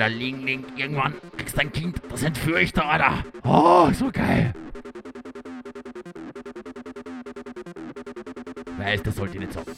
Alter, Ling, Ling, irgendwann kriegst du ein Kind, das entführe ich da, Alter. Oh, so geil. Weiß, das sollte ich nicht sagen.